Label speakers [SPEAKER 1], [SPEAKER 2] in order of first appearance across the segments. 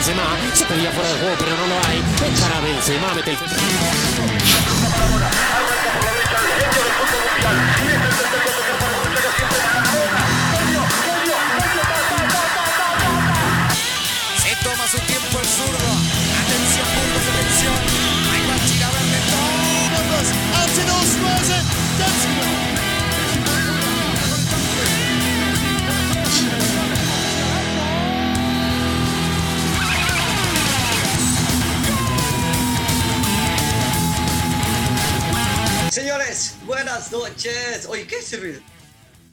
[SPEAKER 1] Benzema. Se pedía fuera de juego, pero no lo hay. Encara Benzema, mete el...
[SPEAKER 2] Señores, buenas noches. Oye, ¿qué es ese ruido?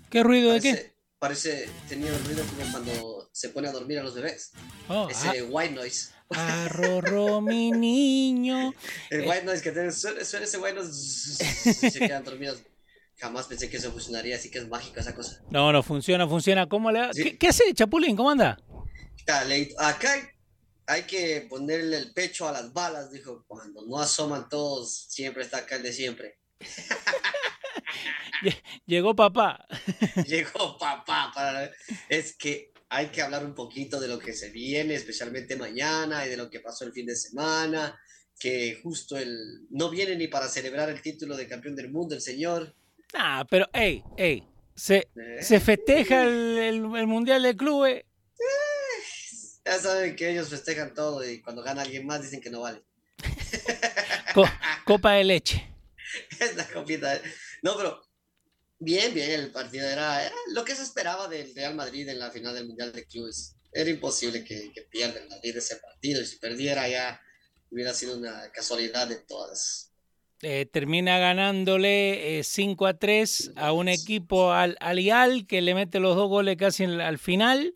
[SPEAKER 3] ¿Qué ruido de qué?
[SPEAKER 2] Parece, tenía el ruido como cuando se pone a dormir a los bebés.
[SPEAKER 3] Oh,
[SPEAKER 2] Ese white noise.
[SPEAKER 3] ah, arrorro, mi niño.
[SPEAKER 2] El
[SPEAKER 3] Eh.
[SPEAKER 2] white noise que tiene, suena, suena ese white noise. se quedan dormidos. Jamás pensé que eso funcionaría, así que es mágico esa cosa.
[SPEAKER 3] No, no funciona, funciona. ¿Cómo le?
[SPEAKER 2] Sí.
[SPEAKER 3] ¿Qué, qué hace, Chapulín? ¿Cómo anda?
[SPEAKER 2] Acá hay, hay que ponerle el pecho a las balas, dijo. Cuando no asoman todos, siempre está acá el de siempre.
[SPEAKER 3] Llegó papá.
[SPEAKER 2] Llegó papá para... Es que hay que hablar un poquito de lo que se viene, especialmente mañana, y de lo que pasó el fin de semana, que justo el... No viene ni para celebrar el título de campeón del mundo, el señor.
[SPEAKER 3] Ah, pero, ey, ey. Se,
[SPEAKER 2] ¿eh?
[SPEAKER 3] se festeja el, el- el Mundial de Clubes.
[SPEAKER 2] Ya saben que ellos festejan todo y cuando gana alguien más dicen que no vale.
[SPEAKER 3] co- copa de leche.
[SPEAKER 2] Es la copita. No, pero bien, bien, el partido era, era lo que se esperaba del Real Madrid en la final del Mundial de Clubes. Era imposible que, que pierda el Madrid ese partido y si perdiera ya hubiera sido una casualidad de todas.
[SPEAKER 3] Eh, termina ganándole eh, 5 a 3 a un equipo al Alial que le mete los dos goles casi en- al final.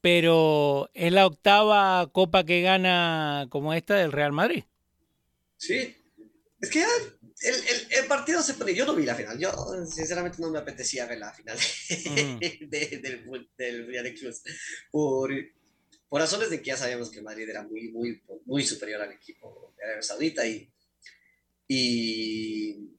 [SPEAKER 3] Pero es la octava copa que gana como esta del Real Madrid.
[SPEAKER 2] Sí, es que ya el, el- el partido se pone. Yo no vi la final, yo sinceramente no me apetecía ver la final
[SPEAKER 3] Ujú.
[SPEAKER 2] de- del, del de Clubes por, por razones de que ya sabíamos que Madrid era muy, muy, muy superior al equipo de Arabia Saudita y, y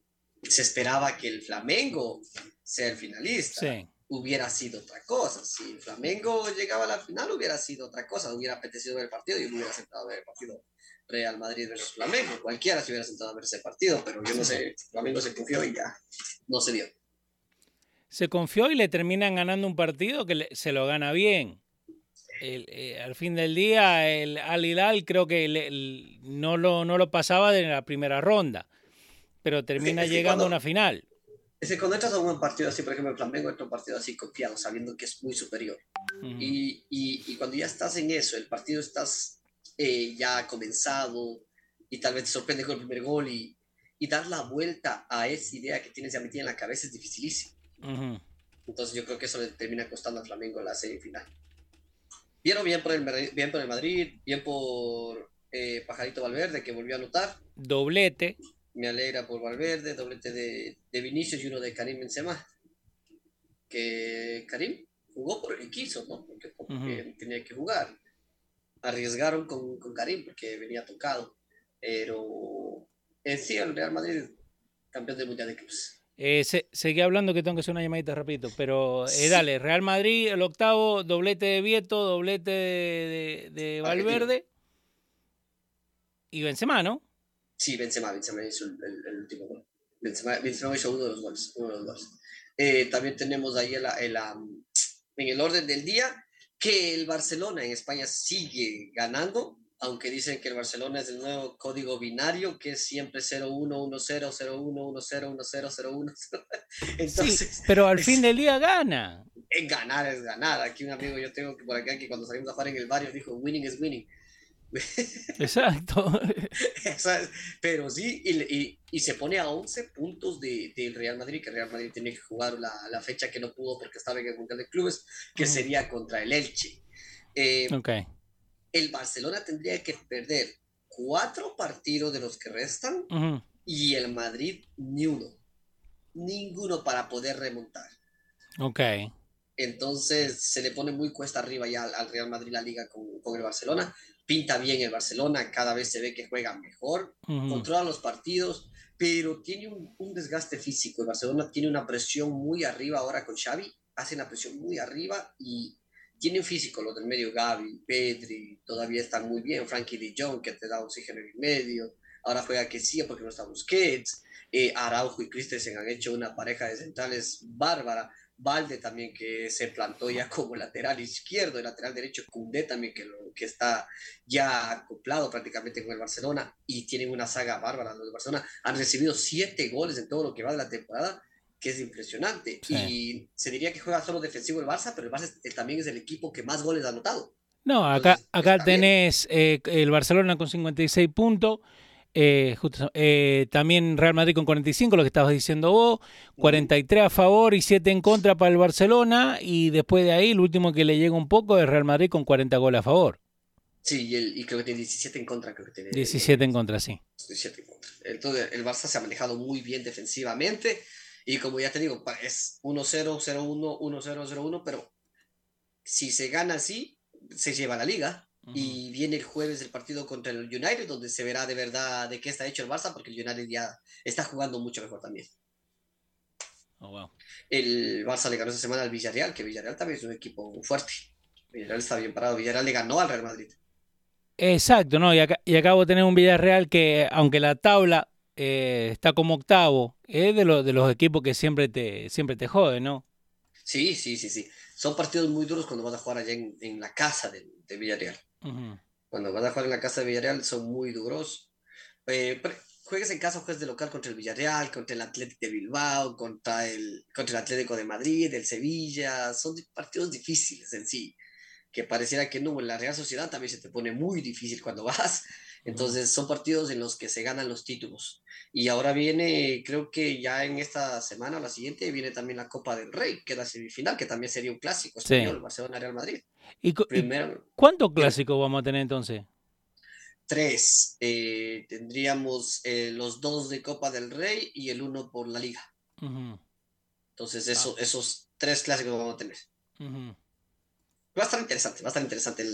[SPEAKER 2] se esperaba que el Flamengo sea el finalista.
[SPEAKER 3] Sí.
[SPEAKER 2] Hubiera sido otra cosa. Si el Flamengo llegaba a la final, hubiera sido otra cosa. Hubiera apetecido ver el partido y hubiera sentado a ver el partido Real Madrid versus Flamengo. Cualquiera se hubiera sentado a ver ese partido, pero yo no sé. Flamengo se confió y ya no se dio.
[SPEAKER 3] se confió y le terminan ganando un partido que le- se lo gana bien. El- eh, al fin del día, el Al Hilal creo que le- el- no, lo, no lo pasaba de la primera ronda, pero termina llegando a una final.
[SPEAKER 2] Es que cuando entras a un partido así, por ejemplo, el Flamengo entra a un partido así confiado, sabiendo que es muy superior. Y, y cuando ya estás en eso, el partido estás eh, ya comenzado y tal vez te sorprende con el primer gol y, y dar la vuelta a esa idea que tienes ya metida en la cabeza es dificilísimo.
[SPEAKER 3] Ujú.
[SPEAKER 2] Entonces yo creo que eso le termina costando al Flamengo la semifinal. Vieron bien por el, bien por el Madrid, bien por eh, Pajarito Valverde, que volvió a anotar.
[SPEAKER 3] Doblete.
[SPEAKER 2] Me alegra por Valverde, doblete de, de Vinicius y uno de Karim Benzema. Que Karim jugó por el que quiso, ¿no? Porque, porque tenía que jugar. Arriesgaron con, con Karim porque venía tocado. Pero en sí, el Real Madrid, campeón del Mundial de Clubes.
[SPEAKER 3] Eh, se- seguí hablando que tengo que hacer una llamadita rapidito, pero eh, dale, Real Madrid, el octavo, doblete de Vieto, doblete de, de- de. Valverde y Benzema, ¿no?
[SPEAKER 2] Sí, Benzema, Benzema hizo el, el- el último gol. Benzema, Benzema hizo uno de los goles. Uno de los goles. Eh, también tenemos ahí el, am, en el orden del día que el Barcelona en España sigue ganando, aunque dicen que el Barcelona es el nuevo código binario, que es siempre 0-1-1-0, 0-1-1-0, 1-0, 0-1. Entonces,
[SPEAKER 3] sí, pero al
[SPEAKER 2] es-
[SPEAKER 3] fin del día gana.
[SPEAKER 2] en ganar es ganar. Aquí un amigo yo tengo que por acá que cuando salimos a jugar en el barrio dijo, winning is winning.
[SPEAKER 3] Exacto.
[SPEAKER 2] Pero sí, y, y- y se pone a 11 puntos de- del Real Madrid, que Real Madrid tiene que jugar la, la fecha que no pudo porque estaba en el Mundial de Clubes, que sería contra el Elche. Eh,
[SPEAKER 3] ok.
[SPEAKER 2] El Barcelona tendría que perder cuatro partidos de los que restan y el Madrid ni uno. Ninguno para poder remontar.
[SPEAKER 3] Ok.
[SPEAKER 2] Entonces se le pone muy cuesta arriba ya al, al Real Madrid la liga con, con el Barcelona. Pinta bien el Barcelona, cada vez se ve que juega mejor,
[SPEAKER 3] Ujú.
[SPEAKER 2] controla los partidos, pero tiene un, un desgaste físico. El Barcelona tiene una presión muy arriba ahora con Xavi, hace una presión muy arriba y, tienen físico los del medio, Gaby, Pedri, todavía están muy bien, Frankie de Jong, que te da oxígeno en el medio, ahora juega que sí, porque no está Busquets, eh, Araujo y Christensen han hecho una pareja de centrales bárbara, Valde también que se plantó ya como lateral izquierdo, y lateral derecho, Cundé también que, lo, que está ya acoplado prácticamente con el Barcelona y tienen una saga bárbara los de Barcelona. Han recibido siete goles en todo lo que va de la temporada, que es impresionante. Y se diría que juega solo defensivo el Barça, pero el Barça también es el equipo que más goles ha anotado.
[SPEAKER 3] No, acá, acá tenés eh, el Barcelona con 56 puntos. Eh, eh, también Real Madrid con 45, lo que estabas diciendo vos, 43 a favor y 7 en contra para el Barcelona y después de ahí el último que le llega un poco es Real Madrid con 40 goles a favor.
[SPEAKER 2] Sí, y, creo que tiene 17 en contra. Creo que tiene,
[SPEAKER 3] 17 en contra, sí.
[SPEAKER 2] 17 en contra. Entonces el Barça se ha manejado muy bien defensivamente y como ya te digo, es 1-0, 0-1, 1-0, 0-1, pero si se gana así, se lleva la liga y viene el jueves el partido contra el United, donde se verá de verdad de qué está hecho el Barça, porque el United ya está jugando mucho mejor también.
[SPEAKER 3] Oh, wow.
[SPEAKER 2] El Barça le ganó esta semana al Villarreal, que Villarreal también es un equipo fuerte. Villarreal está bien parado. Villarreal le ganó al Real Madrid.
[SPEAKER 3] Exacto, ¿no? Y, acá, y acabo de tener un Villarreal que, aunque la tabla eh, está como octavo, es de, de los equipos que siempre te, siempre te jode, ¿no?
[SPEAKER 2] Sí, sí, sí, sí. Son partidos muy duros cuando vas a jugar allá en, en la casa de, de Villarreal. Cuando vas a jugar en la casa de Villarreal son muy duros. Eh, juegues en casa, juegues de local contra el Villarreal, contra el Atlético de Bilbao, contra el, contra el Atlético de Madrid, el Sevilla. Son partidos difíciles en sí. Que pareciera que no, en la Real Sociedad también se te pone muy difícil cuando vas. Entonces son partidos en los que se ganan los títulos. Y ahora viene, creo que ya en esta semana o la siguiente, viene también la Copa del Rey, que es la semifinal, que también sería un clásico español, Barcelona-Real Madrid.
[SPEAKER 3] ¿Y, cuántos clásicos vamos a tener entonces?
[SPEAKER 2] Tres. Eh, tendríamos eh, los dos de Copa del Rey y el uno por la Liga. Entonces, eso, ah. esos tres clásicos vamos a tener. Va a estar interesante, va a estar interesante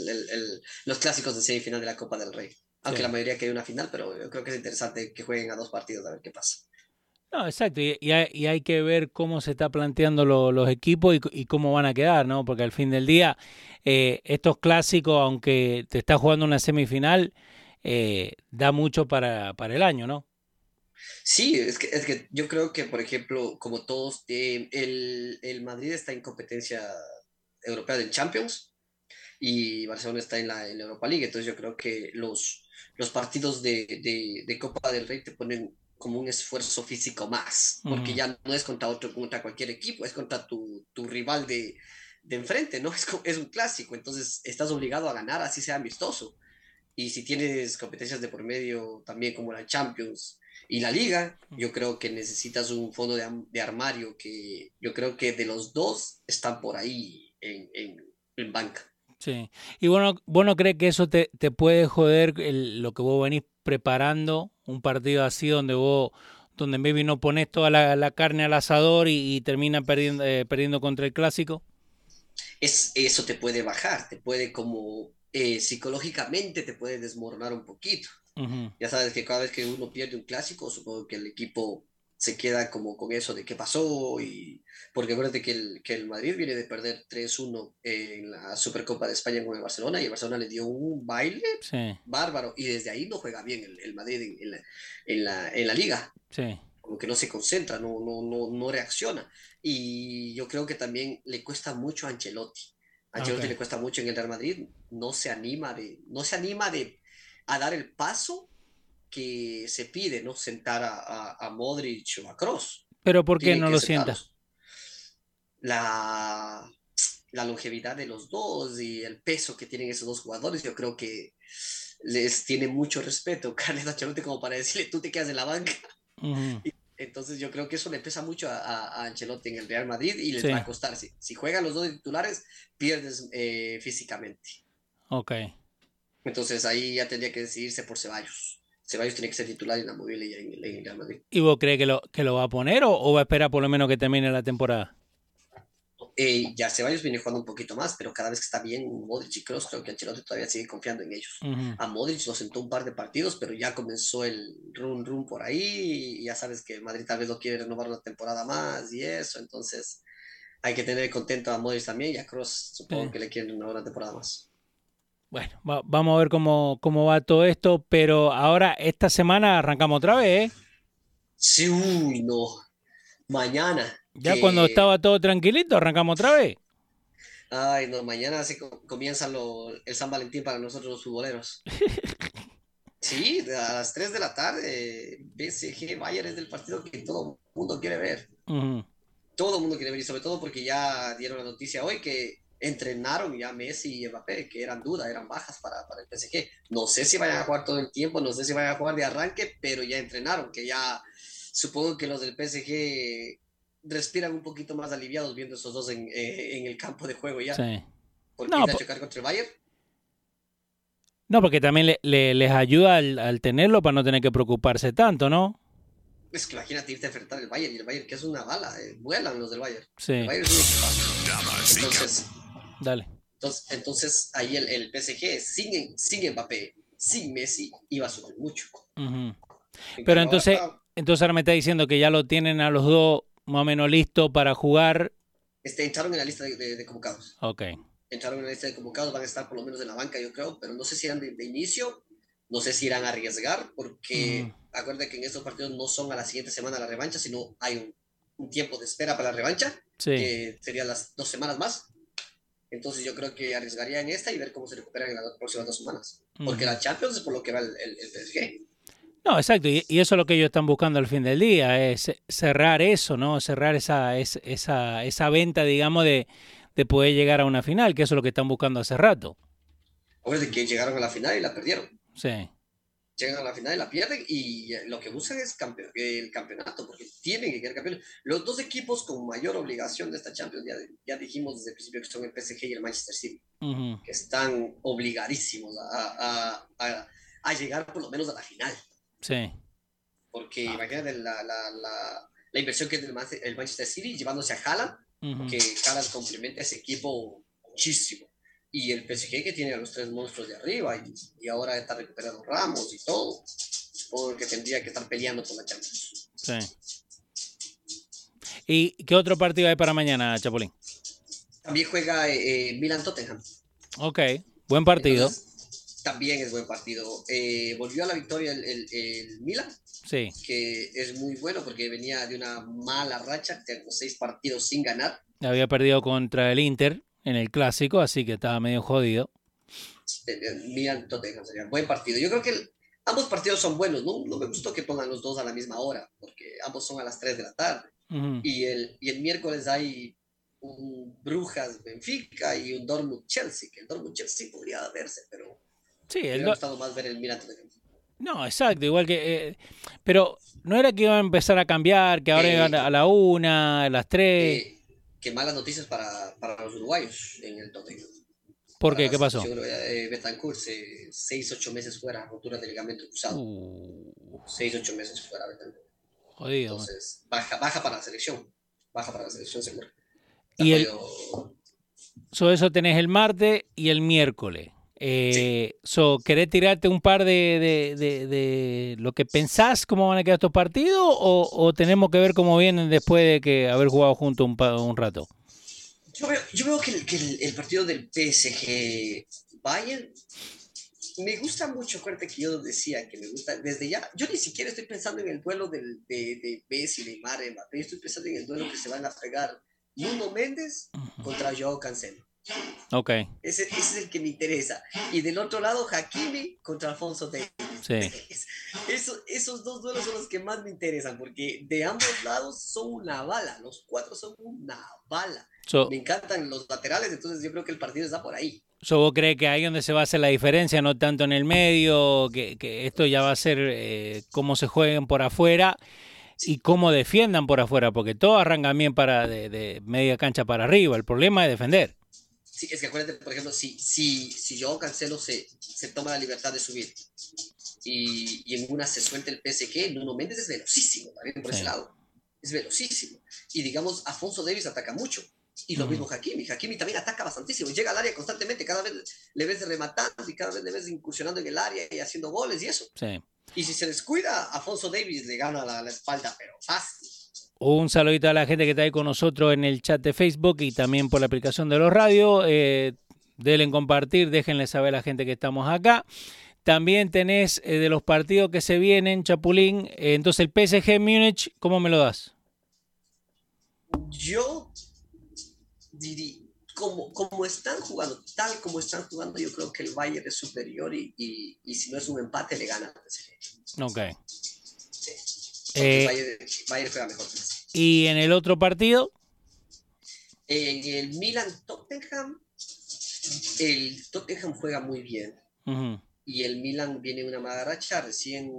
[SPEAKER 2] los clásicos de semifinal de la Copa del Rey. Aunque la mayoría que hay una final, pero yo creo que es interesante que jueguen a dos partidos a ver qué pasa.
[SPEAKER 3] No, exacto, y, hay, que ver cómo se está planteando los equipos y, cómo van a quedar, ¿no? Porque al fin del día, eh, estos clásicos, aunque te está jugando una semifinal, eh, da mucho para, para, el año, ¿no?
[SPEAKER 2] Sí, es que, es que yo creo que, por ejemplo, como todos, eh, el, el, Madrid está en competencia europea del Champions y Barcelona está en la, en la Europa League, entonces yo creo que los, los partidos de, de, de Copa del Rey te ponen como un esfuerzo físico más, porque ya no es contra otro, contra cualquier equipo, es contra tu, tu rival de, de, enfrente, ¿no? Es, es un clásico, entonces estás obligado a ganar, así sea amistoso. Y si tienes competencias de por medio, también como la Champions y la Liga, yo creo que necesitas un fondo de, de armario que yo creo que de los dos están por ahí en, en, en banca.
[SPEAKER 3] Sí. Y bueno, ¿vos no crees que eso te, te puede joder lo que vos venís preparando un partido así donde vos, donde maybe no pones toda la, carne al asador y, termina perdiendo, eh, perdiendo contra el clásico?
[SPEAKER 2] Es, eso te puede bajar, te puede como eh, psicológicamente te puede desmoronar un poquito. Ya sabes que cada vez que uno pierde un clásico, supongo que el equipo se queda como con eso de qué pasó y porque acuérdate que el, que el Madrid viene de perder 3-1 en la Supercopa de España con el Barcelona y el Barcelona le dio un baile bárbaro y desde ahí no juega bien el, el Madrid en, la, en, la, en, la, liga.
[SPEAKER 3] Sí.
[SPEAKER 2] Como que no se concentra, no, no, no, no reacciona. Y yo creo que también le cuesta mucho a Ancelotti. A Ancelotti le cuesta mucho en el Real Madrid, no se anima de, no se anima de a dar el paso que se pide, ¿no? Sentar a, a, Modric o a Cross.
[SPEAKER 3] ¿Pero por qué no lo sientas?
[SPEAKER 2] La, la longevidad de los dos y el peso que tienen esos dos jugadores, yo creo que les tiene mucho respeto Carles Ancelotti como para decirle, tú te quedas en la banca. entonces yo creo que eso le pesa mucho a, a, Ancelotti en el Real Madrid y les va a costar. Si, si, juegan los dos titulares, pierdes eh, físicamente.
[SPEAKER 3] Ok.
[SPEAKER 2] Entonces ahí ya tendría que decidirse por Ceballos. Ceballos tiene que ser titular en la móvil y en, el Real Madrid.
[SPEAKER 3] ¿Y vos crees que lo, que lo va a poner o, va a esperar por lo menos que termine la temporada?
[SPEAKER 2] Eh, ya Ceballos viene jugando un poquito más, pero cada vez que está bien Modric y Kroos, creo que Ancelotti todavía sigue confiando en ellos. A Modric lo sentó un par de partidos, pero ya comenzó el run run por ahí y ya sabes que Madrid tal vez lo quiere renovar una temporada más y eso, entonces hay que tener contento a Modric también y a Cross, supongo que le quieren una buena temporada más.
[SPEAKER 3] Bueno, va- vamos a ver cómo, cómo va todo esto, pero ahora esta semana arrancamos otra vez, ¿eh?
[SPEAKER 2] Sí, uy, no. Mañana.
[SPEAKER 3] Ya
[SPEAKER 2] que-
[SPEAKER 3] cuando estaba todo tranquilito, arrancamos otra vez.
[SPEAKER 2] Ay, no, mañana co- comienza lo- el San Valentín para nosotros los futboleros. Sí, a las 3 de la tarde, PSG Bayern es del partido que todo el mundo quiere ver. Todo el mundo quiere ver, y sobre todo porque ya dieron la noticia hoy que entrenaron ya Messi y Mbappé, que eran dudas, eran bajas para, para el PSG. No sé si vayan a jugar todo el tiempo, no sé si vayan a jugar de arranque, pero ya entrenaron, que ya supongo que los del PSG respiran un poquito más aliviados viendo esos dos en, eh, en el campo de juego ya.
[SPEAKER 3] Sí.
[SPEAKER 2] Porque
[SPEAKER 3] No,
[SPEAKER 2] ir a
[SPEAKER 3] po-
[SPEAKER 2] chocar contra el Bayern,
[SPEAKER 3] No, porque también le- le- les ayuda al, al tenerlo para no tener que preocuparse tanto, ¿no?
[SPEAKER 2] es que imagínate irte a enfrentar el Bayern, y el Bayern que es una bala, eh, vuelan los del Bayern.
[SPEAKER 3] Sí,
[SPEAKER 2] El Bayern es un equipazo. Entonces,
[SPEAKER 3] dale.
[SPEAKER 2] entonces, entonces ahí el, el PSG sin, sin Mbappé, sin Messi, iba a sufrir mucho.
[SPEAKER 3] Ujú.
[SPEAKER 2] En
[SPEAKER 3] Pero entonces,
[SPEAKER 2] ahora
[SPEAKER 3] entonces ahora me está diciendo que ya lo tienen a los dos más o menos listos para jugar.
[SPEAKER 2] este, entraron en la lista de, de- de convocados.
[SPEAKER 3] Ok.
[SPEAKER 2] Entraron en la lista de convocados, van a estar por lo menos en la banca, yo creo, pero no sé si eran de, de inicio, no sé si irán a arriesgar, porque
[SPEAKER 3] Ujú.
[SPEAKER 2] acuérdate que en estos partidos no son a la siguiente semana la revancha, sino hay un, un tiempo de espera para la revancha.
[SPEAKER 3] Sí.
[SPEAKER 2] que serían las dos semanas más. Entonces yo creo que arriesgaría en esta y ver cómo se recuperan en las próximas dos semanas. Porque
[SPEAKER 3] Ujú.
[SPEAKER 2] la Champions es por lo que va el, el, el PSG.
[SPEAKER 3] No, exacto. Y, y eso es lo que ellos están buscando al fin del día, es cerrar eso, ¿no? Cerrar esa, es- esa, esa venta, digamos, de, de poder llegar a una final, que eso es lo que están buscando hace rato.
[SPEAKER 2] Acuérdate que llegaron a la final y la perdieron.
[SPEAKER 3] Sí.
[SPEAKER 2] Llegan a la final y la pierden y eh, lo que buscan es campe- el campeonato, porque tienen que quedar campeones. Los dos equipos con mayor obligación de esta Champions, ya, ya dijimos desde el principio que son el PSG y el Manchester City,
[SPEAKER 3] Ujú.
[SPEAKER 2] que están obligadísimos a, a, a, a llegar por lo menos a la final.
[SPEAKER 3] Sí.
[SPEAKER 2] Porque imagínate la, la, la, la inversión que es el Manchester City llevándose a Haaland,
[SPEAKER 3] Ujú.
[SPEAKER 2] que Haaland complementa a ese equipo muchísimo. Y el PSG que tiene a los tres monstruos de arriba y, y ahora está recuperando Ramos y todo. Supongo que tendría que estar peleando por la Champions.
[SPEAKER 3] Sí. ¿Y qué otro partido hay para mañana, Chapulín?
[SPEAKER 2] También juega eh, eh, Milan-Tottenham.
[SPEAKER 3] Ok, buen partido.
[SPEAKER 2] Entonces, también es buen partido. Eh, volvió a la victoria el, el, el Milan,
[SPEAKER 3] Sí,
[SPEAKER 2] que es muy bueno porque venía de una mala racha, tengo seis partidos sin ganar.
[SPEAKER 3] había perdido contra el Inter en el clásico, así que estaba medio jodido.
[SPEAKER 2] Eh, Milan Tottenham sería buen partido. Yo creo que el- ambos partidos son buenos. No, no me gustó que pongan los dos a la misma hora, porque ambos son a las 3 de la tarde. Y el, y el miércoles hay un Brujas Benfica y un Dortmund Chelsea, que el Dortmund Chelsea podría verse, pero
[SPEAKER 3] Sí,
[SPEAKER 2] me
[SPEAKER 3] el do-
[SPEAKER 2] gustado más ver el Milan Tottenham.
[SPEAKER 3] no, exacto, igual que... eh, pero no era que iban a empezar a cambiar, que ahora
[SPEAKER 2] Eh,
[SPEAKER 3] iban a la una, a las tres.
[SPEAKER 2] Eh, que malas noticias para, para los uruguayos en el Tottenham.
[SPEAKER 3] ¿Por qué? ¿Qué pasó?
[SPEAKER 2] eh, Betancourt, 6, 8 meses fuera, rotura de ligamento cruzado.
[SPEAKER 3] Uh,
[SPEAKER 2] 6, 8 meses fuera Betancourt.
[SPEAKER 3] jodido. man.
[SPEAKER 2] Entonces, baja, baja para la selección. Baja para la selección, seguro.
[SPEAKER 3] Y el-
[SPEAKER 2] Pero,
[SPEAKER 3] So, eso tenés el martes y el miércoles. Eh, so, ¿Querés tirarte un par de, de- de- de lo que pensás cómo van a quedar estos partidos o, o tenemos que ver cómo vienen después de que haber jugado juntos un, un rato?
[SPEAKER 2] Yo veo, yo veo que, el, que el, el partido del PSG Bayern me gusta mucho. Acuérdate que yo decía que me gusta desde ya. Yo ni siquiera estoy pensando en el duelo del, de, de Messi, Neymar, Mbappé. Estoy pensando en el duelo que se van a pegar Nuno Méndez contra Joao Cancelo.
[SPEAKER 3] Ok,
[SPEAKER 2] Ese, ese es el que me interesa. Y del otro lado, Hakimi contra Alfonso Davis.
[SPEAKER 3] sí.
[SPEAKER 2] Es- Eso, esos dos duelos son los que más me interesan, porque de ambos lados son una bala, los cuatro son una bala.
[SPEAKER 3] So,
[SPEAKER 2] Me encantan los laterales, entonces yo creo que el partido está por ahí.
[SPEAKER 3] so, ¿Vos crees que ahí donde se va a hacer la diferencia, no tanto en el medio, que, que esto ya va a ser eh, cómo se jueguen por afuera y cómo defiendan por afuera? Porque todo arranca bien para de, de media cancha para arriba. El problema es defender.
[SPEAKER 2] Sí, es que acuérdate, por ejemplo, si, si, si Joao Cancelo se, se toma la libertad de subir y, y en una se suelta el PSG, Nuno Méndez es velocísimo también por
[SPEAKER 3] Sí.
[SPEAKER 2] ese lado. Es velocísimo. Y digamos, Afonso Davis ataca mucho. Y lo mismo Hakimi. Hakimi también ataca bastantísimo. Llega al área constantemente. Cada vez le ves rematando y cada vez le ves incursionando en el área y haciendo goles y eso.
[SPEAKER 3] Sí.
[SPEAKER 2] Y si se descuida, Afonso Davis le gana la, la espalda, pero fácil.
[SPEAKER 3] Un saludito a la gente que está ahí con nosotros en el chat de Facebook y también por la aplicación de los radios. Eh, denle en compartir, déjenle saber a la gente que estamos acá. También tenés eh, de los partidos que se vienen, Chapulín. eh, entonces, el PSG Múnich, ¿cómo me lo das?
[SPEAKER 2] Yo diría, como, como están jugando, tal como están jugando, yo creo que el Bayern es superior y, y, y si no es un empate, le gana al PSG.
[SPEAKER 3] Ok. Eh,
[SPEAKER 2] Bayern, Bayern juega mejor.
[SPEAKER 3] Y en el otro partido,
[SPEAKER 2] En el Milan-Tottenham, el Tottenham juega muy bien. y el Milan viene una mala racha, recién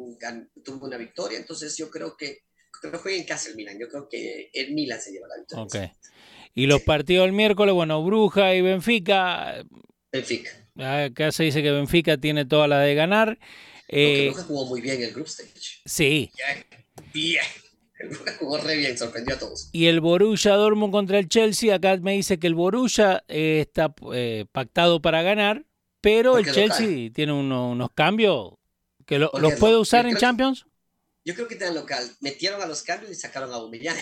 [SPEAKER 2] tuvo una victoria, entonces yo creo que pero juega en casa el Milan, yo creo que el Milan se lleva la victoria.
[SPEAKER 3] ok. Y los partidos del miércoles, bueno, Bruja y Benfica.
[SPEAKER 2] Benfica.
[SPEAKER 3] Acá se dice que Benfica tiene toda la de ganar. Eh,
[SPEAKER 2] Bruja jugó muy bien el group stage.
[SPEAKER 3] sí.
[SPEAKER 2] Bien, bien. Jugó re bien, sorprendió a todos.
[SPEAKER 3] Y el Borussia Dortmund contra el Chelsea, acá me dice que el Borussia eh, está eh, pactado para ganar, pero
[SPEAKER 2] Porque
[SPEAKER 3] el Chelsea tiene uno- unos cambios que lo- los
[SPEAKER 2] lo-
[SPEAKER 3] puede
[SPEAKER 2] yo
[SPEAKER 3] usar en
[SPEAKER 2] que-
[SPEAKER 3] Champions.
[SPEAKER 2] Yo creo que en local. Metieron a los cambios y sacaron a Aubameyang.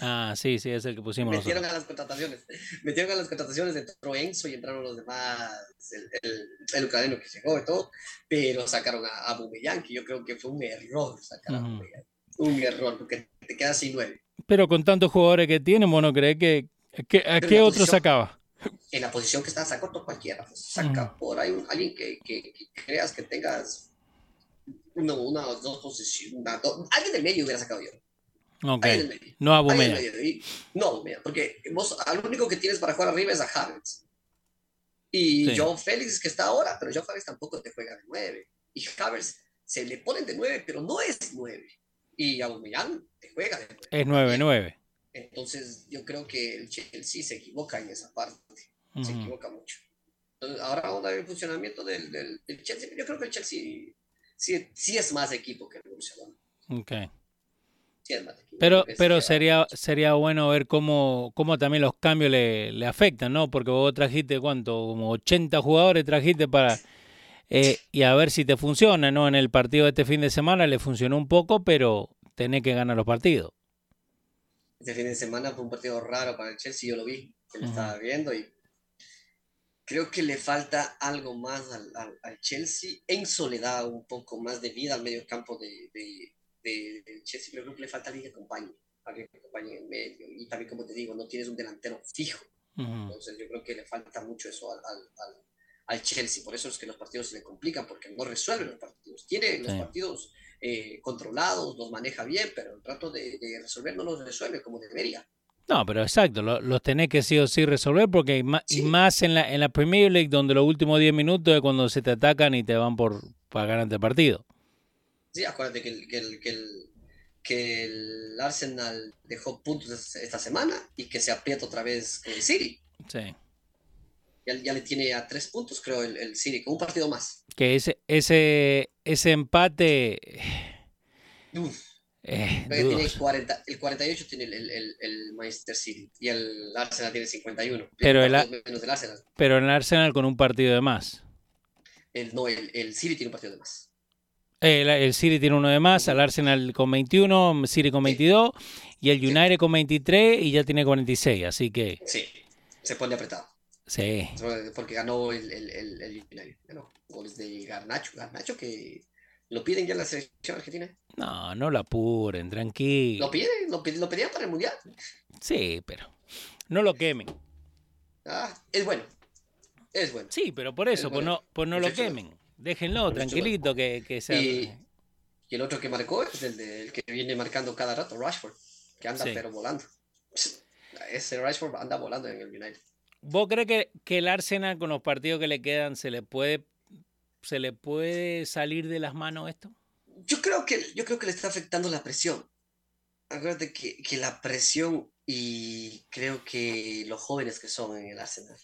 [SPEAKER 3] Ah, sí, sí, es el que pusimos
[SPEAKER 2] Metieron
[SPEAKER 3] nosotros.
[SPEAKER 2] a las contrataciones. Metieron a las contrataciones, entró Enzo y entraron los demás, el, el, el ucraniano que llegó y todo, pero sacaron a, a Aubameyang, que yo creo que fue un error sacar a. Aubameyang. Un error, porque te quedas sin nueve.
[SPEAKER 3] Pero con tantos jugadores que tiene, bueno, ¿cree que, que a
[SPEAKER 2] Pero
[SPEAKER 3] qué otro
[SPEAKER 2] posición-
[SPEAKER 3] sacaba?
[SPEAKER 2] En la posición que está, saca otro cualquiera. saca
[SPEAKER 3] Ujú.
[SPEAKER 2] por ahí un- alguien que, que, que creas que tengas una, una o dos posiciones. alguien del medio hubiera sacado yo.
[SPEAKER 3] Ok,
[SPEAKER 2] Alguien del medio.
[SPEAKER 3] no a.
[SPEAKER 2] Y- no, Aubameyang, porque vos al único que tienes para jugar arriba es a Havertz. Y
[SPEAKER 3] Sí.
[SPEAKER 2] Joe Félix que está ahora, pero Joe Félix tampoco te juega de nueve. Y Havertz se le ponen de nueve, pero no es nueve. Y Aubameyang te juega de nueve.
[SPEAKER 3] Es 9-9.
[SPEAKER 2] Entonces yo creo que el Chelsea se equivoca en esa parte. se equivoca mucho. Entonces, ahora vamos a ver el funcionamiento del, del, del Chelsea. Yo creo que el Chelsea sí, sí es más equipo que el Dortmund.
[SPEAKER 3] Ok.
[SPEAKER 2] Sí es más equipo.
[SPEAKER 3] Pero, pero sería, sería bueno ver cómo, cómo también los cambios le, le afectan, ¿no? Porque vos trajiste, ¿cuánto? Como 80 jugadores trajiste para... eh, y a ver si te funciona, ¿no? En el partido de este fin de semana le funcionó un poco, pero tenés que ganar los partidos.
[SPEAKER 2] Este fin de semana fue un partido raro para el Chelsea, yo lo vi, que lo
[SPEAKER 3] Ujú.
[SPEAKER 2] estaba viendo y creo que le falta algo más al, al, al Chelsea en soledad, un poco más de vida al medio campo de, de, de- del Chelsea, pero creo que le falta alguien que acompañe, alguien que acompañe en medio y también como te digo, no tienes un delantero fijo.
[SPEAKER 3] Ujú.
[SPEAKER 2] Entonces yo creo que le falta mucho eso al, al, al, Chelsea. Por eso es que los partidos se le complican, porque no resuelve los partidos. Tiene los partidos eh, controlados, los maneja bien, pero el trato de, de resolver no los resuelve como debería.
[SPEAKER 3] No, pero exacto, lo- los tenés que sí o sí resolver porque hay ma- y más en la, en la Premier League donde los últimos 10 minutos es cuando se te atacan y te van por para ganarte el partido.
[SPEAKER 2] Sí, acuérdate que el, que el, que el, que el Arsenal dejó puntos es- esta semana y que se aprieta otra vez con el City.
[SPEAKER 3] Sí.
[SPEAKER 2] Ya, ya le tiene a tres puntos, creo, el, el City, con un partido más.
[SPEAKER 3] Que ese, ese, ese empate
[SPEAKER 2] Uf,
[SPEAKER 3] eh,
[SPEAKER 2] tiene el,
[SPEAKER 3] dudoso.
[SPEAKER 2] 40, el 48 tiene el, el, el, Manchester City y el Arsenal tiene 51.
[SPEAKER 3] Pero el
[SPEAKER 2] menos del Arsenal.
[SPEAKER 3] pero el Arsenal con un partido de más.
[SPEAKER 2] El, no, el, el City tiene un partido de más.
[SPEAKER 3] El, el City tiene uno de más, el Arsenal con 21, City con 22 y el United con 23 y ya tiene 46, así que
[SPEAKER 2] Sí, se pone apretado.
[SPEAKER 3] Sí.
[SPEAKER 2] Porque ganó el, el, el, el. Ganó goles de Garnacho. Garnacho que lo piden ya en la selección argentina.
[SPEAKER 3] No, no lo apuren, tranquilo.
[SPEAKER 2] Lo piden, lo, lo pedían para el Mundial.
[SPEAKER 3] Sí, pero no lo quemen.
[SPEAKER 2] Ah, es bueno. Es bueno.
[SPEAKER 3] Sí, pero por eso,
[SPEAKER 2] Es
[SPEAKER 3] pues
[SPEAKER 2] bueno.
[SPEAKER 3] no, pues no lo quemen. Déjenlo, tranquilito, que, que sea.
[SPEAKER 2] Y, y el otro que marcó es el, de- el que viene marcando cada rato, Rashford. Que anda
[SPEAKER 3] Sí.
[SPEAKER 2] pero volando. Ese Rashford anda volando en el United.
[SPEAKER 3] ¿Vos crees que, que el Arsenal con los partidos que le quedan se le puede se le puede salir de las manos esto?
[SPEAKER 2] Yo creo que, yo creo que le está afectando la presión. Acuérdate que, que la presión y creo que los jóvenes que son en el Arsenal,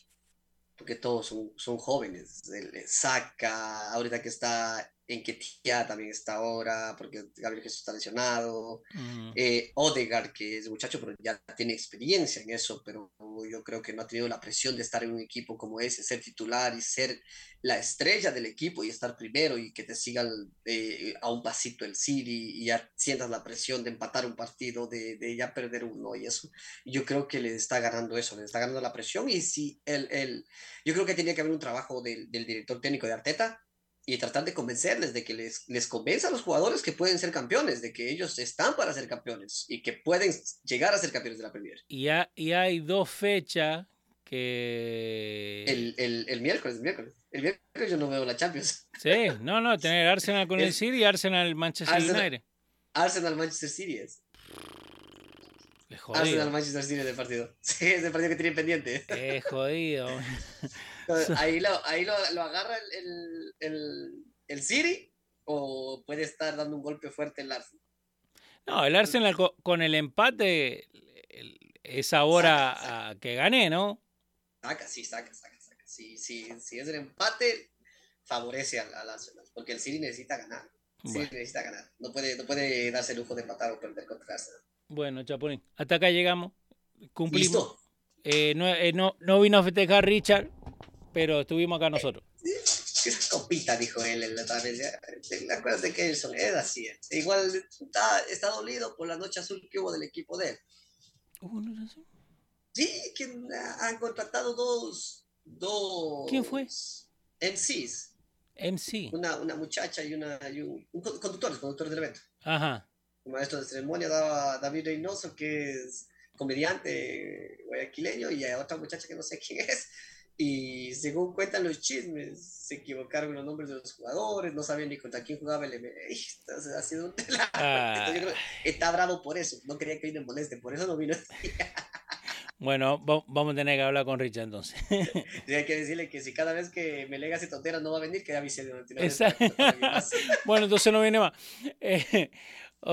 [SPEAKER 2] porque todos son, son jóvenes, el- Saka, ahorita que está en Ketia también está ahora, porque Gabriel Jesús está lesionado,
[SPEAKER 3] Mm,
[SPEAKER 2] eh, Odegaard, que es muchacho, pero ya tiene experiencia en eso, pero Yo creo que no ha tenido la presión de estar en un equipo como ese, ser titular y ser la estrella del equipo y estar primero y que te sigan eh, a un pasito el City y ya sientas la presión de empatar un partido, de, de ya perder uno y eso. Yo creo que le está ganando eso, le está ganando la presión y si el, el yo creo que tenía que haber un trabajo del, del director técnico de Arteta y tratar de convencerles de que les, les convenza a los jugadores que pueden ser campeones, de que ellos están para ser campeones y que pueden llegar a ser campeones de la Premier.
[SPEAKER 3] Y, ha- y hay dos fechas que...
[SPEAKER 2] El, el, el miércoles, el miércoles. El miércoles yo no veo la Champions.
[SPEAKER 3] Sí, no, no, tener Arsenal con el
[SPEAKER 2] El-
[SPEAKER 3] City y Arsenal Manchester
[SPEAKER 2] Arsenal-
[SPEAKER 3] United.
[SPEAKER 2] Arsenal Manchester City es.
[SPEAKER 3] Es
[SPEAKER 2] Arsenal
[SPEAKER 3] jodido.
[SPEAKER 2] Manchester City es el partido. Sí, es el partido que tienen pendiente.
[SPEAKER 3] Es jodido.
[SPEAKER 2] Ahí lo, ahí lo, lo agarra el, el, el, City o puede estar dando un golpe fuerte el Arsenal.
[SPEAKER 3] No, el Arsenal co- con el empate es ahora a que gané, ¿no?
[SPEAKER 2] Saca, sí, saca, saca, saca. Si, si, si es el empate, favorece al, al Arsenal, porque el City necesita ganar. El City
[SPEAKER 3] Bueno.
[SPEAKER 2] necesita ganar. No puede, no puede darse el lujo de empatar o perder contra el Arsenal.
[SPEAKER 3] Bueno, Chapulín, hasta acá llegamos. Cumplimos.
[SPEAKER 2] ¿Listo?
[SPEAKER 3] Eh, no, eh, no, no vino a festejar Richard, pero estuvimos acá nosotros.
[SPEAKER 2] Esa copita, dijo él en la tarde. Acuérdate que Elson es así. eh. Igual está, está dolido por la noche azul que hubo del equipo de él.
[SPEAKER 3] Uh, no sé.
[SPEAKER 2] Sí, que han contratado dos. dos
[SPEAKER 3] ¿Quién fue?
[SPEAKER 2] MCs.
[SPEAKER 3] MC.
[SPEAKER 2] Una, una muchacha y, una, y un, un con- conductores, conductores del evento.
[SPEAKER 3] Ajá.
[SPEAKER 2] El maestro de ceremonia daba David Reynoso, que es comediante guayaquileño, y a otra muchacha que no sé quién es. Y según cuentan los chismes, se equivocaron los nombres de los jugadores, no sabían ni contra quién jugaba el M. Entonces ha sido un.
[SPEAKER 3] Ah.
[SPEAKER 2] Yo creo que está bravo por eso. No quería que hoy me moleste, por eso no vino.
[SPEAKER 3] Bueno, va- vamos a tener que hablar con Richard entonces.
[SPEAKER 2] Y hay que decirle que si cada vez que me lega hace tonteras no va a venir, que avise de
[SPEAKER 3] bueno, entonces no viene más. Eh,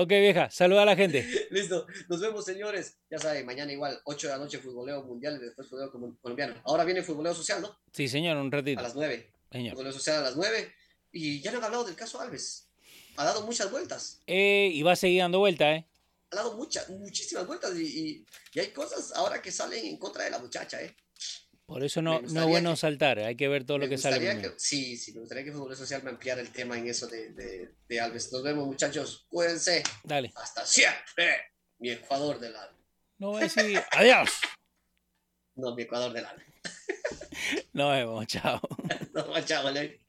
[SPEAKER 3] ok, vieja, saluda a la gente.
[SPEAKER 2] Listo, nos vemos señores. Ya saben, mañana igual, 8 de la noche, futboleo mundial y después futboleo colombiano. Ahora viene futboleo social, ¿no?
[SPEAKER 3] Sí, señor, un
[SPEAKER 2] A
[SPEAKER 3] ratito.
[SPEAKER 2] las 9.
[SPEAKER 3] Señor.
[SPEAKER 2] Futboleo social a las 9. Y ya no han hablado del caso Alves. Ha dado muchas vueltas.
[SPEAKER 3] Eh, y va a seguir dando vuelta, ¿eh?
[SPEAKER 2] Ha dado muchas, muchísimas vueltas. Y, y- y hay cosas ahora que salen en contra de la muchacha, ¿eh?
[SPEAKER 3] Por eso no, no es bueno
[SPEAKER 2] que-
[SPEAKER 3] saltar, hay que ver todo lo que sale.
[SPEAKER 2] que- sí, sí, me gustaría que Fútbol Social me ampliara el tema en eso de, de, de Alves. Nos vemos, muchachos. Cuídense.
[SPEAKER 3] Dale.
[SPEAKER 2] Hasta siempre. Mi Ecuador del alma.
[SPEAKER 3] No voy a decir adiós.
[SPEAKER 2] No, mi Ecuador del alma.
[SPEAKER 3] Nos vemos, chao.
[SPEAKER 2] No, chao, ¿vale?